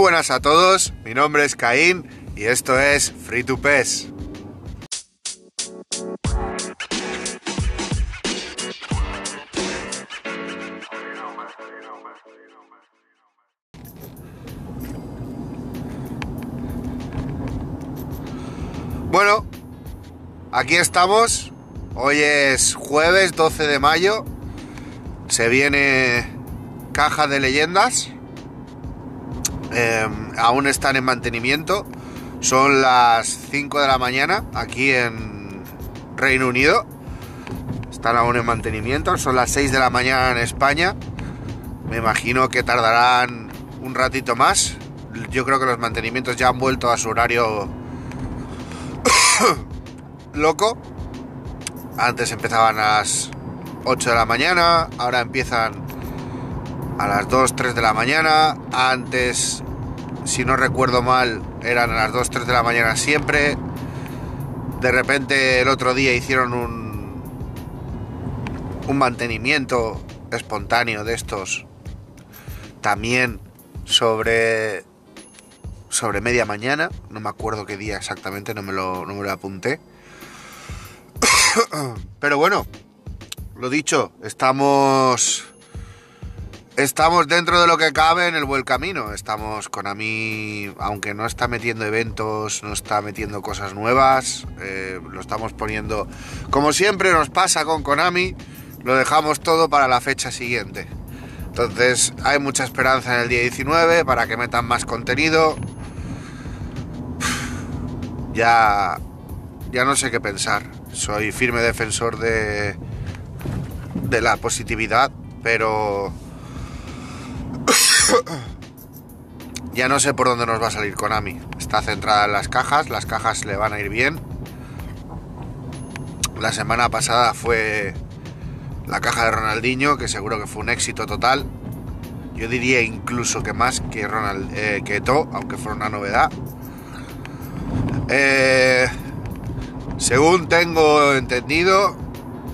buenas a todos, mi nombre es Caín y esto es Free to Pes. Bueno, aquí estamos. Hoy es jueves 12 de mayo. Se viene caja de leyendas. Em, aún están en mantenimiento. Son las 5 de la mañana aquí en Reino Unido. Están aún en mantenimiento. Son las 6 de la mañana en España. Me imagino que tardarán un ratito más. Yo creo que los mantenimientos ya han vuelto a su horario loco. Antes empezaban a las 8 de la mañana, ahora empiezan a las 2, 3 de la mañana. Antes, si no recuerdo mal, eran a las 2, 3 de la mañana siempre. De repente el otro día hicieron un, un mantenimiento espontáneo de estos. También sobre sobre media mañana, no me acuerdo qué día exactamente, no me lo, no me lo apunté. Pero bueno, lo dicho, estamos estamos dentro de lo que cabe en el buen camino. Estamos con a aunque no está metiendo eventos, no está metiendo cosas nuevas, eh, lo estamos poniendo como siempre nos pasa con Konami, lo dejamos todo para la fecha siguiente. Entonces hay mucha esperanza en el día 19 para que metan más contenido. Ya, ya no sé qué pensar. Soy firme defensor de, de la positividad, pero ya no sé por dónde nos va a salir Konami. Está centrada en las cajas, las cajas le van a ir bien. La semana pasada fue la caja de Ronaldinho, que seguro que fue un éxito total. Yo diría incluso que más que Ronald, eh, que To, aunque fuera una novedad. Eh, según tengo entendido,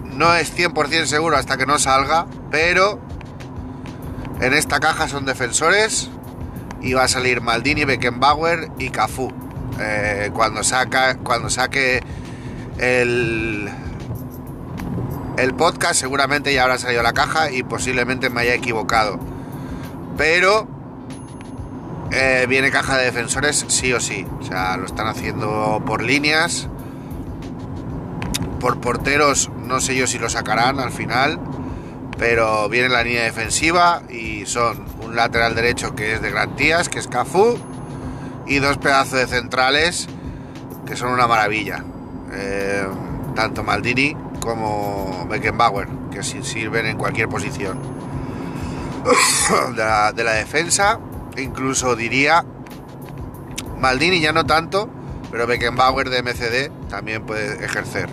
no es 100% seguro hasta que no salga, pero en esta caja son defensores y va a salir Maldini, Beckenbauer y Cafú. Eh, cuando, saque el, el podcast seguramente ya habrá salido la caja y posiblemente me haya equivocado. Pero eh, viene caja de defensores sí o sí. O sea, lo están haciendo por líneas. Por porteros, no sé yo si lo sacarán al final. Pero viene la línea defensiva y son un lateral derecho que es de garantías, que es Cafú, y dos pedazos de centrales que son una maravilla. Eh, tanto Maldini como Beckenbauer, que sirven en cualquier posición de la, de la defensa incluso diría Maldini ya no tanto, pero Beckenbauer de MCD también puede ejercer.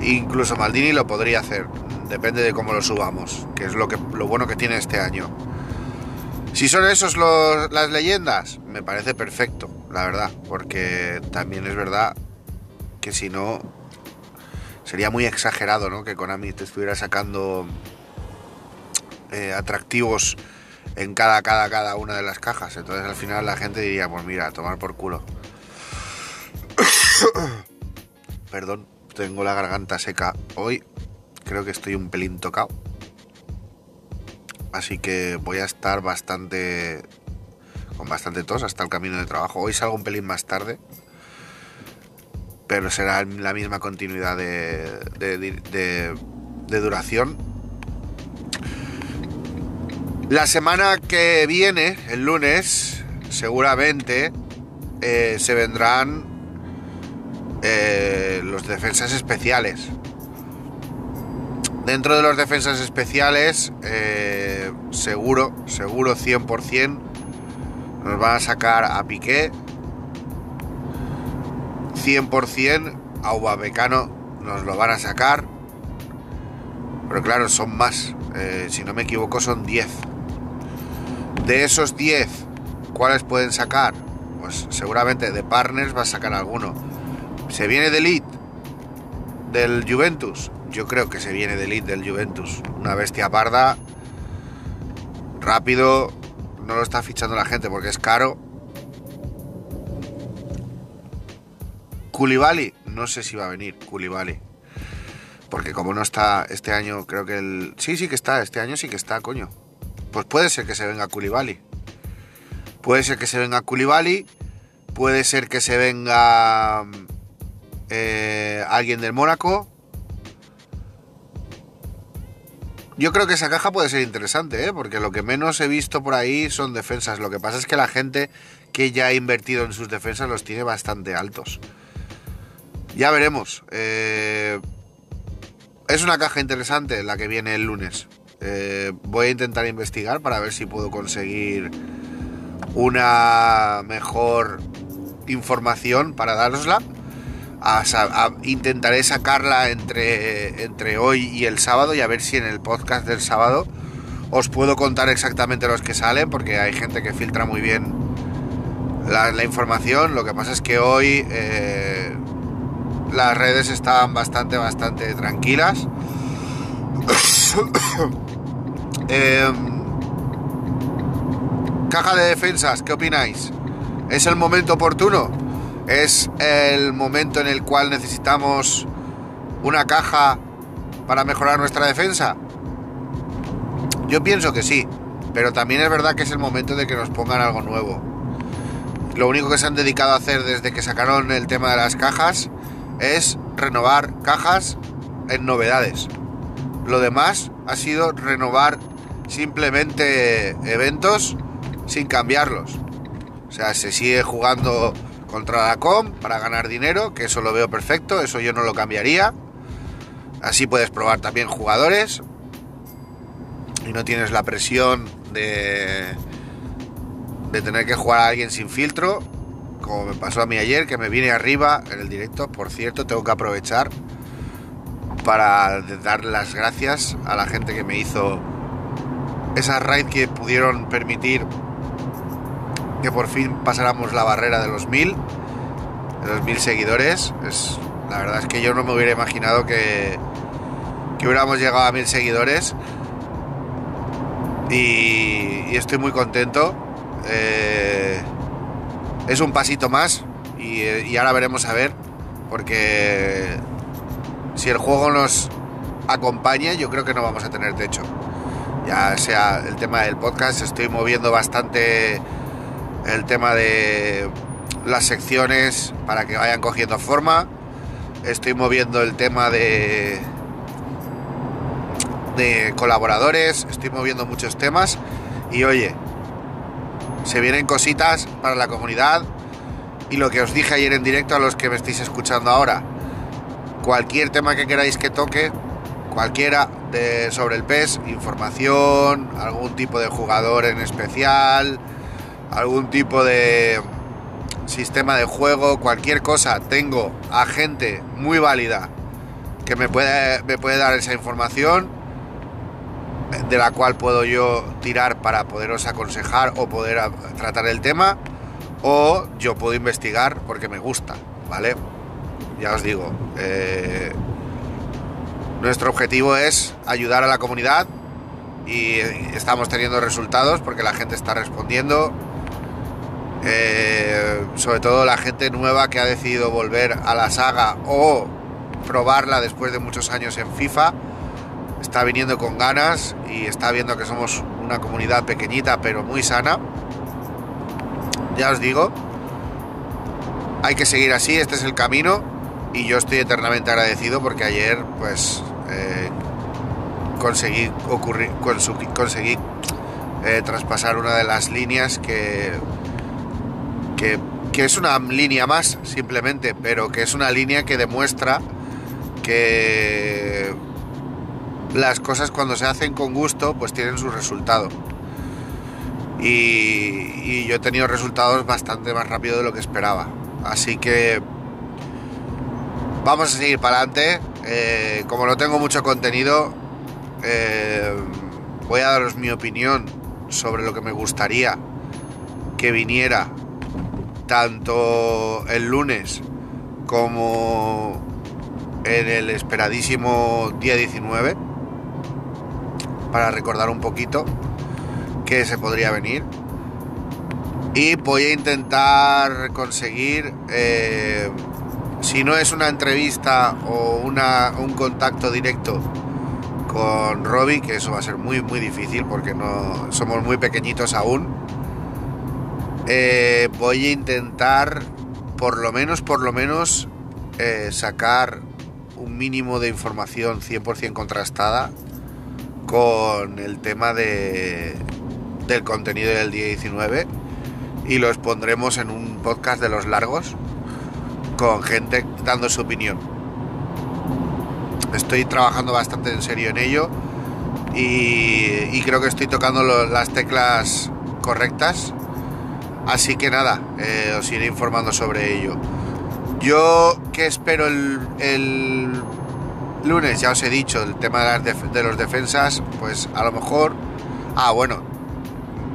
Incluso Maldini lo podría hacer, depende de cómo lo subamos, que es lo, que, lo bueno que tiene este año. Si son esos las leyendas, me parece perfecto, la verdad, porque también es verdad que si no, sería muy exagerado, ¿no? Que Konami te estuviera sacando eh, atractivos en cada, cada, cada una de las cajas. Entonces al final la gente diría, pues mira, tomar por culo. Perdón, tengo la garganta seca hoy. Creo que estoy un pelín tocado. Así que voy a estar bastante... con bastante tos hasta el camino de trabajo. Hoy salgo un pelín más tarde. Pero será la misma continuidad de, de, duración la semana que viene, el lunes, seguramente eh, se vendrán eh, los defensas especiales. Dentro de los defensas especiales, eh, seguro, seguro 100%, nos van a sacar a Piqué. 100% a Ubabecano nos lo van a sacar. Pero claro, son más. si no me equivoco, son 10. De esos 10, ¿cuáles pueden sacar? Pues seguramente de Partners va a sacar alguno. ¿Se viene de Elite del Juventus? yo creo que se viene del lead del Juventus. Una bestia parda, rápido, no lo está fichando la gente porque es caro. Culibali, no sé si va a venir Culibali. Porque como no está este año, creo que el... Sí, sí que está, este año sí que está, coño. Pues puede ser que se venga Culibali. Puede ser que se venga Culibali. Puede ser que se venga eh, alguien del Mónaco Yo creo que esa caja puede ser interesante, ¿eh? porque lo que menos he visto por ahí son defensas. Lo que pasa es que la gente que ya ha invertido en sus defensas los tiene bastante altos. Ya veremos. Eh, es una caja interesante la que viene el lunes. Eh, voy a intentar investigar para ver si puedo conseguir una mejor información para darosla. Intentaré sacarla entre, entre hoy y el sábado y a ver si en el podcast del sábado os puedo contar exactamente los que salen porque hay gente que filtra muy bien la, información. Lo que pasa es que hoy eh, las redes estaban bastante, bastante tranquilas. Em, caja de defensas, ¿qué opináis? ¿Es el momento oportuno? ¿Es el momento en el cual necesitamos una caja para mejorar nuestra defensa? Yo pienso que sí, pero también es verdad que es el momento de que nos pongan algo nuevo. Lo único que se han dedicado a hacer desde que sacaron el tema de las cajas es renovar cajas en novedades. Lo demás ha sido renovar simplemente eventos sin cambiarlos. O sea, se sigue jugando contra la com para ganar dinero, que eso lo veo perfecto, eso yo no lo cambiaría. Así puedes probar también jugadores y no tienes la presión de, de tener que jugar a alguien sin filtro como me pasó a mí ayer, que me vine arriba en el directo. Por cierto, tengo que aprovechar para dar las gracias a la gente que me hizo esa raid que pudieron permitir que por fin pasáramos la barrera de los mil, de los mil seguidores. Es, la verdad es que yo no me hubiera imaginado que, que hubiéramos llegado a mil seguidores. Y, estoy muy contento. Eh, es un pasito más y, ahora veremos a ver, porque si el juego nos acompaña, yo creo que no vamos a tener techo. Ya sea el tema del podcast, estoy moviendo bastante el tema de las secciones para que vayan cogiendo forma. Estoy moviendo el tema de de colaboradores, estoy moviendo muchos temas y oye, se vienen cositas para la comunidad y lo que os dije ayer en directo a los que me estáis escuchando ahora. Cualquier tema que queráis que toque, cualquiera de, sobre el PES, información, algún tipo de jugador en especial, algún tipo de sistema de juego, cualquier cosa, tengo a gente muy válida que me puede, me puede dar esa información de la cual puedo yo tirar para poderos aconsejar o poder tratar el tema, o yo puedo investigar porque me gusta, ¿vale? Ya os digo, eh, nuestro objetivo es ayudar a la comunidad y estamos teniendo resultados porque la gente está respondiendo. Eh, sobre todo la gente nueva que ha decidido volver a la saga o probarla después de muchos años en FIFA está viniendo con ganas y está viendo que somos una comunidad pequeñita pero muy sana. Ya os digo, hay que seguir así, este es el camino y yo estoy eternamente agradecido porque ayer pues eh, conseguí, eh, traspasar una de las líneas que, que, es una línea más simplemente, pero que es una línea que demuestra que las cosas cuando se hacen con gusto pues tienen su resultado. Y, yo he tenido resultados bastante más rápido de lo que esperaba. Así que vamos a seguir para adelante. Eh, como no tengo mucho contenido, eh, voy a daros mi opinión sobre lo que me gustaría que viniera tanto el lunes como en el esperadísimo día 19 para recordar un poquito que se podría venir. Y voy a intentar conseguir eh, si no es una entrevista o una, un contacto directo con Robbie, que eso va a ser muy muy difícil porque no somos muy pequeñitos aún, eh, voy a intentar por lo menos, por lo menos eh, sacar un mínimo de información 100% contrastada con el tema de, del contenido del día 19 y lo expondremos en un podcast de los largos con gente dando su opinión. Estoy trabajando bastante en serio en ello y, creo que estoy tocando las teclas correctas. Así que nada, eh, os iré informando sobre ello. Yo que espero el, lunes, ya os he dicho, el tema de, de los defensas, pues a lo mejor... Ah, bueno,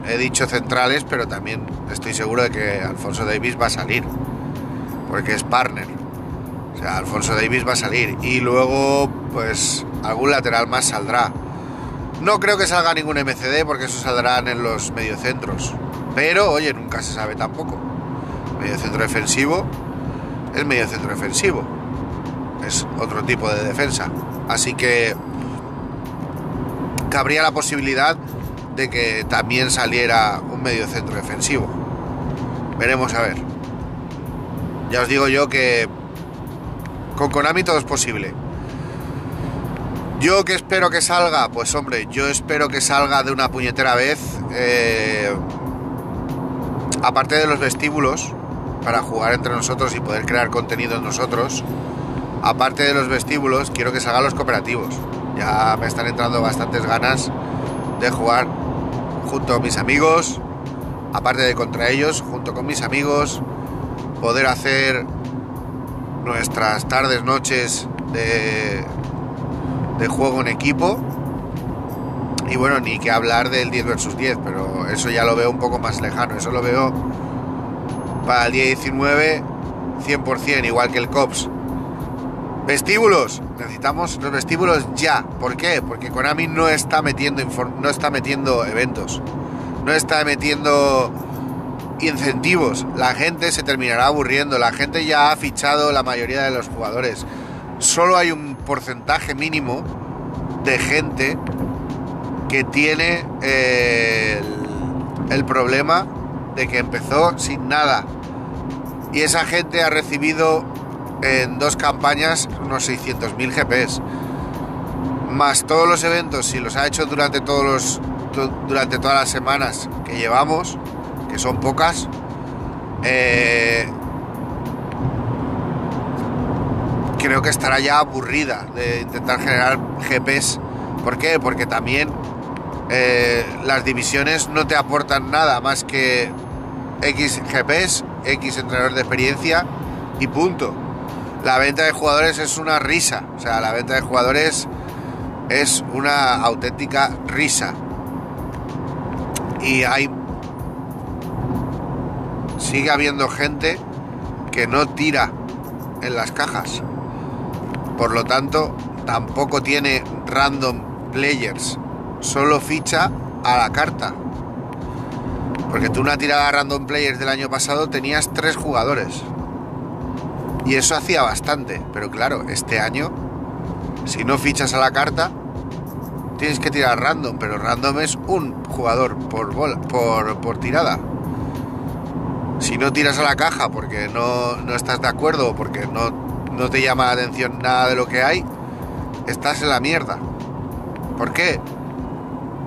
he dicho centrales, pero también estoy seguro de que Alfonso Davis va a salir, porque es partner. O sea, Alfonso Davis va a salir y luego, pues, algún lateral más saldrá. No creo que salga ningún MCD porque eso saldrán en los mediocentros. Pero, oye, nunca se sabe tampoco. Mediocentro defensivo es mediocentro defensivo. Es otro tipo de defensa. Así que cabría la posibilidad de que también saliera un medio centro defensivo. Veremos a ver. Ya os digo yo que con Konami todo es posible. Yo que espero que salga, pues hombre, yo espero que salga de una puñetera vez. Eh, aparte de los vestíbulos, para jugar entre nosotros y poder crear contenido en nosotros. Aparte de los vestíbulos, quiero que salgan los cooperativos. Ya me están entrando bastantes ganas de jugar junto a mis amigos, aparte de contra ellos, junto con mis amigos, poder hacer nuestras tardes, noches de, de juego en equipo. Y bueno, ni que hablar del 10 versus 10, pero eso ya lo veo un poco más lejano. Eso lo veo para el día 19 100%, igual que el COPS. Vestíbulos, necesitamos los vestíbulos ya. ¿Por qué? Porque Konami no está metiendo no está metiendo eventos, no está metiendo incentivos. La gente se terminará aburriendo, la gente ya ha fichado la mayoría de los jugadores. Solo hay un porcentaje mínimo de gente que tiene eh, el, el problema de que empezó sin nada. Y esa gente ha recibido en dos campañas unos 600.000 GPs. Más todos los eventos, si los ha hecho durante, todos los, durante todas las semanas que llevamos, que son pocas, eh, creo que estará ya aburrida de intentar generar GPs. ¿Por qué? Porque también eh, las divisiones no te aportan nada más que X GPs, X entrenador de experiencia y punto la venta de jugadores es una risa. O sea, la venta de jugadores es una auténtica risa. Y hay. Sigue habiendo gente que no tira en las cajas. Por lo tanto, tampoco tiene random players. Solo ficha a la carta. Porque tú una tirada random players del año pasado tenías tres jugadores. Y eso hacía bastante, pero claro, este año, si no fichas a la carta, tienes que tirar random, pero random es un jugador por, por, por tirada. Si no tiras a la caja porque no, no estás de acuerdo o porque no, no te llama la atención nada de lo que hay, estás en la mierda. ¿Por qué?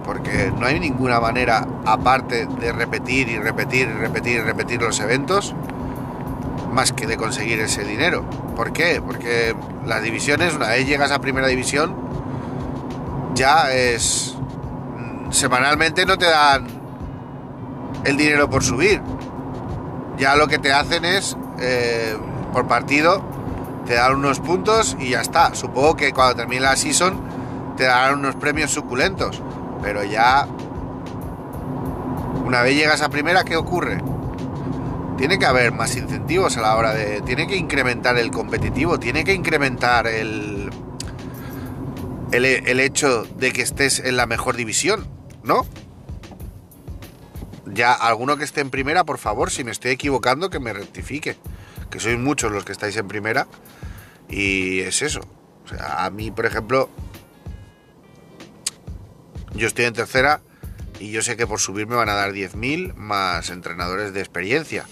Porque no hay ninguna manera, aparte de repetir y repetir y repetir y repetir los eventos, más que de conseguir ese dinero. ¿Por qué? Porque las divisiones, una vez llegas a primera división, ya es... Semanalmente no te dan el dinero por subir. Ya lo que te hacen es, eh, por partido, te dan unos puntos y ya está. Supongo que cuando termine la season te darán unos premios suculentos. Pero ya, una vez llegas a primera, ¿qué ocurre? tiene que haber más incentivos a la hora de... Tiene que incrementar el competitivo, tiene que incrementar el, el, hecho de que estés en la mejor división, ¿no? Ya, alguno que esté en primera, por favor, si me estoy equivocando, que me rectifique. que sois muchos los que estáis en primera y es eso. O sea, a mí, por ejemplo, yo estoy en tercera y yo sé que por subir me van a dar 10.000 más entrenadores de experiencia.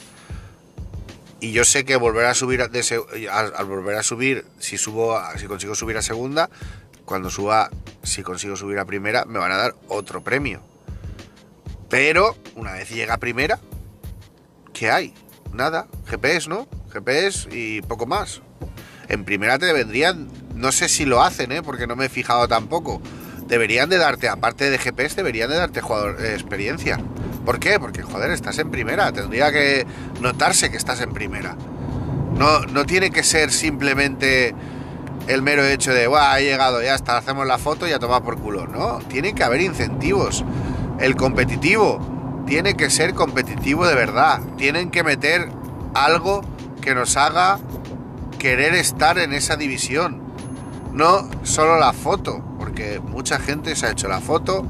Y yo sé que volver a subir de, al, volver a subir, si subo, si consigo subir a segunda, cuando suba, si consigo subir a primera, me van a dar otro premio. Pero una vez llega a primera, ¿qué hay? Nada, GPS, ¿no? GPS y poco más. En primera te vendrían, no sé si lo hacen, ¿eh? porque no me he fijado tampoco. Deberían de darte, aparte de GPS, deberían de darte jugador, eh, experiencia. ¿Por qué? Porque, joder, estás en primera. Tendría que notarse que estás en primera. No, no tiene que ser simplemente el mero hecho de, Buah, ha llegado, ya está, hacemos la foto y a tomar por culo. No, tiene que haber incentivos. El competitivo tiene que ser competitivo de verdad. Tienen que meter algo que nos haga querer estar en esa división. No solo la foto, porque mucha gente se ha hecho la foto,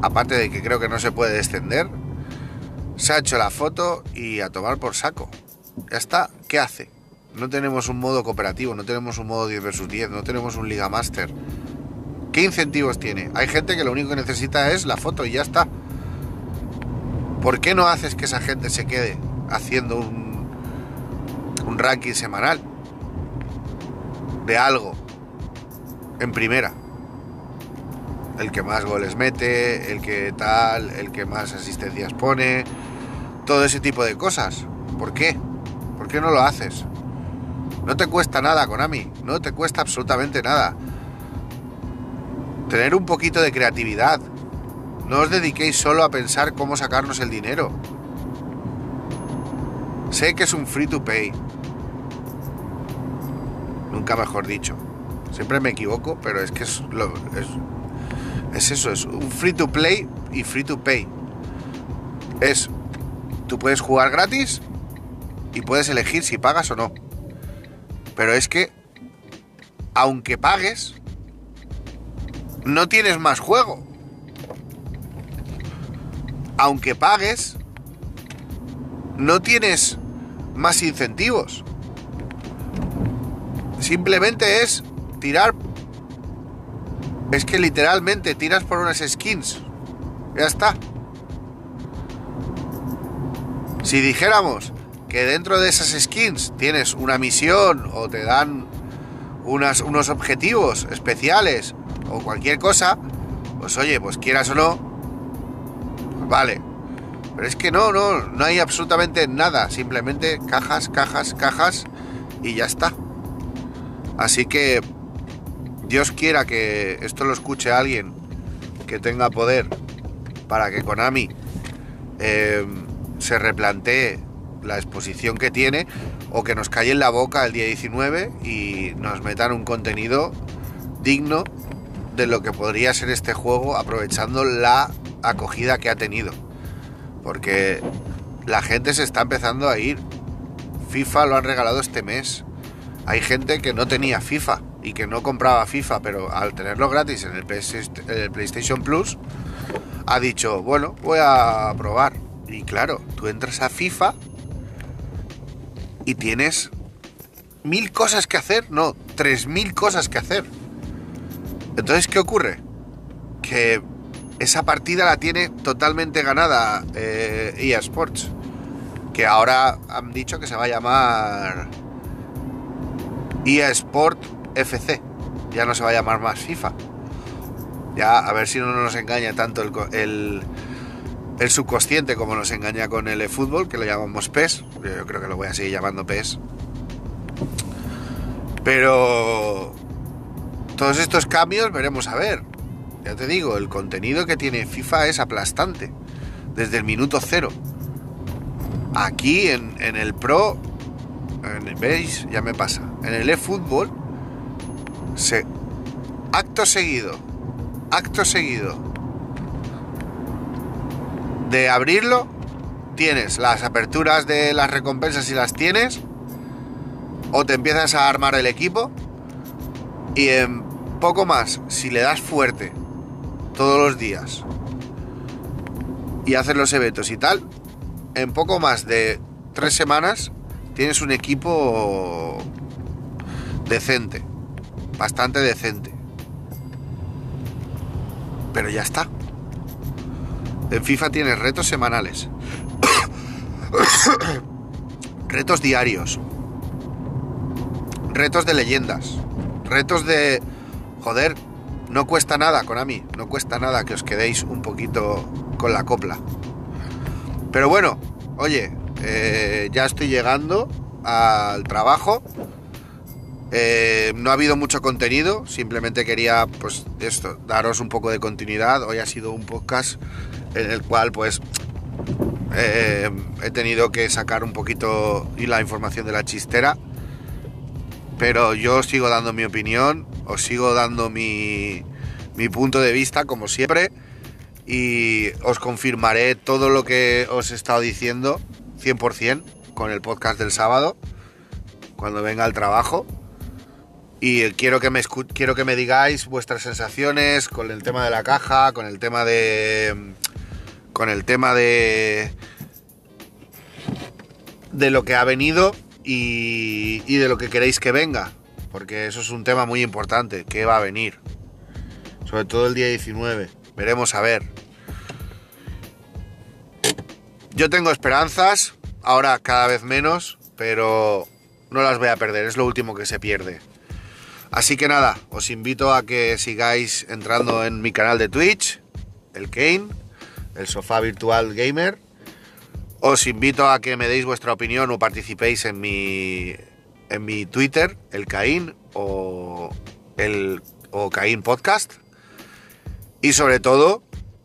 aparte de que creo que no se puede descender, se ha hecho la foto y a tomar por saco. Ya está, ¿qué hace? No tenemos un modo cooperativo, no tenemos un modo 10 versus 10, no tenemos un Liga Master. ¿Qué incentivos tiene? Hay gente que lo único que necesita es la foto y ya está. ¿Por qué no haces que esa gente se quede haciendo un, un ranking semanal de algo en primera? El que más goles mete, el que tal, el que más asistencias pone, todo ese tipo de cosas. ¿Por qué? ¿Por qué no lo haces? No te cuesta nada, Konami. No te cuesta absolutamente nada. Tener un poquito de creatividad. No os dediquéis solo a pensar cómo sacarnos el dinero. Sé que es un free to pay. Nunca mejor dicho. Siempre me equivoco, pero es que es, lo, es, eso, es un free to play y free to pay. Es, tú puedes jugar gratis y puedes elegir si pagas o no. Pero es que, aunque pagues, no tienes más juego. Aunque pagues, no tienes más incentivos. Simplemente es tirar... Es que literalmente tiras por unas skins. Ya está. Si dijéramos que dentro de esas skins tienes una misión o te dan unos objetivos especiales o cualquier cosa, pues oye, pues quieras o no, vale. Pero es que no, no, no hay absolutamente nada, simplemente cajas, cajas, cajas y ya está. Así que Dios quiera que esto lo escuche alguien que tenga poder para que Konami eh, se replantee la exposición que tiene o que nos calle en la boca el día 19 y nos metan un contenido digno de lo que podría ser este juego aprovechando la acogida que ha tenido. Porque la gente se está empezando a ir. FIFA lo han regalado este mes. Hay gente que no tenía FIFA y que no compraba FIFA, pero al tenerlo gratis en el, PlayStation Plus, ha dicho, bueno, voy a probar. Y claro, tú entras a FIFA y tienes mil cosas que hacer, no, tres mil cosas que hacer. Entonces, ¿qué ocurre? Que esa partida la tiene totalmente ganada eh, EA Sports, que ahora han dicho que se va a llamar EA Sport FC, ya no se va a llamar más FIFA. Ya, a ver si no nos engaña tanto el, el el subconsciente como nos engaña con el fútbol, que lo llamamos PES, yo creo que lo voy a seguir llamando PES. Pero todos estos cambios veremos a ver. Ya te digo, el contenido que tiene FIFA es aplastante, desde el minuto cero. Aquí en, el Pro, ¿veis? Ya me pasa. En el eFootball, acto seguido, acto seguido, de abrirlo, tienes las aperturas de las recompensas si las tienes, o te empiezas a armar el equipo, y en poco más, si le das fuerte todos los días y haces los eventos y tal, en poco más de tres semanas tienes un equipo decente, bastante decente. Pero ya está. En FIFA tienes retos semanales. retos diarios. Retos de leyendas. Retos de... Joder, no cuesta nada, Konami. No cuesta nada que os quedéis un poquito con la copla. Pero bueno, oye, eh, ya estoy llegando al trabajo. Eh, no ha habido mucho contenido, simplemente quería pues esto, daros un poco de continuidad. Hoy ha sido un podcast en el cual pues eh, he tenido que sacar un poquito la información de la chistera. Pero yo sigo dando mi opinión, os sigo dando mi, mi punto de vista como siempre y os confirmaré todo lo que os he estado diciendo 100% con el podcast del sábado cuando venga al trabajo y quiero que me quiero que me digáis vuestras sensaciones con el tema de la caja, con el tema de con el tema de de lo que ha venido y, y de lo que queréis que venga, porque eso es un tema muy importante, que va a venir. Sobre todo el día 19. Veremos a ver. Yo tengo esperanzas, ahora cada vez menos, pero no las voy a perder, es lo último que se pierde. Así que nada, os invito a que sigáis entrando en mi canal de Twitch, el Kane, el sofá virtual gamer. Os invito a que me deis vuestra opinión o participéis en mi, en mi Twitter, el Caín o el o Caín Podcast. Y sobre todo,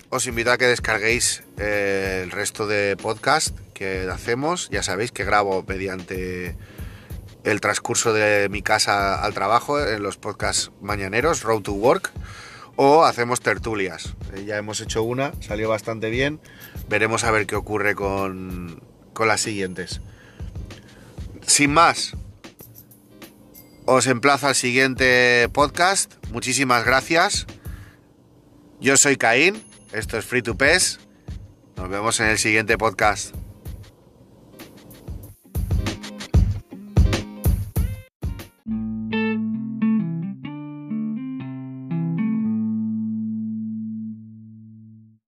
os invito a que descarguéis eh, el resto de podcast que hacemos. Ya sabéis que grabo mediante el transcurso de mi casa al trabajo en los podcasts mañaneros, Road to Work, o hacemos tertulias. Eh, ya hemos hecho una, salió bastante bien. Veremos a ver qué ocurre con, con las siguientes. Sin más, os emplazo al siguiente podcast. Muchísimas gracias. Yo soy Caín, esto es Free to Pes. Nos vemos en el siguiente podcast.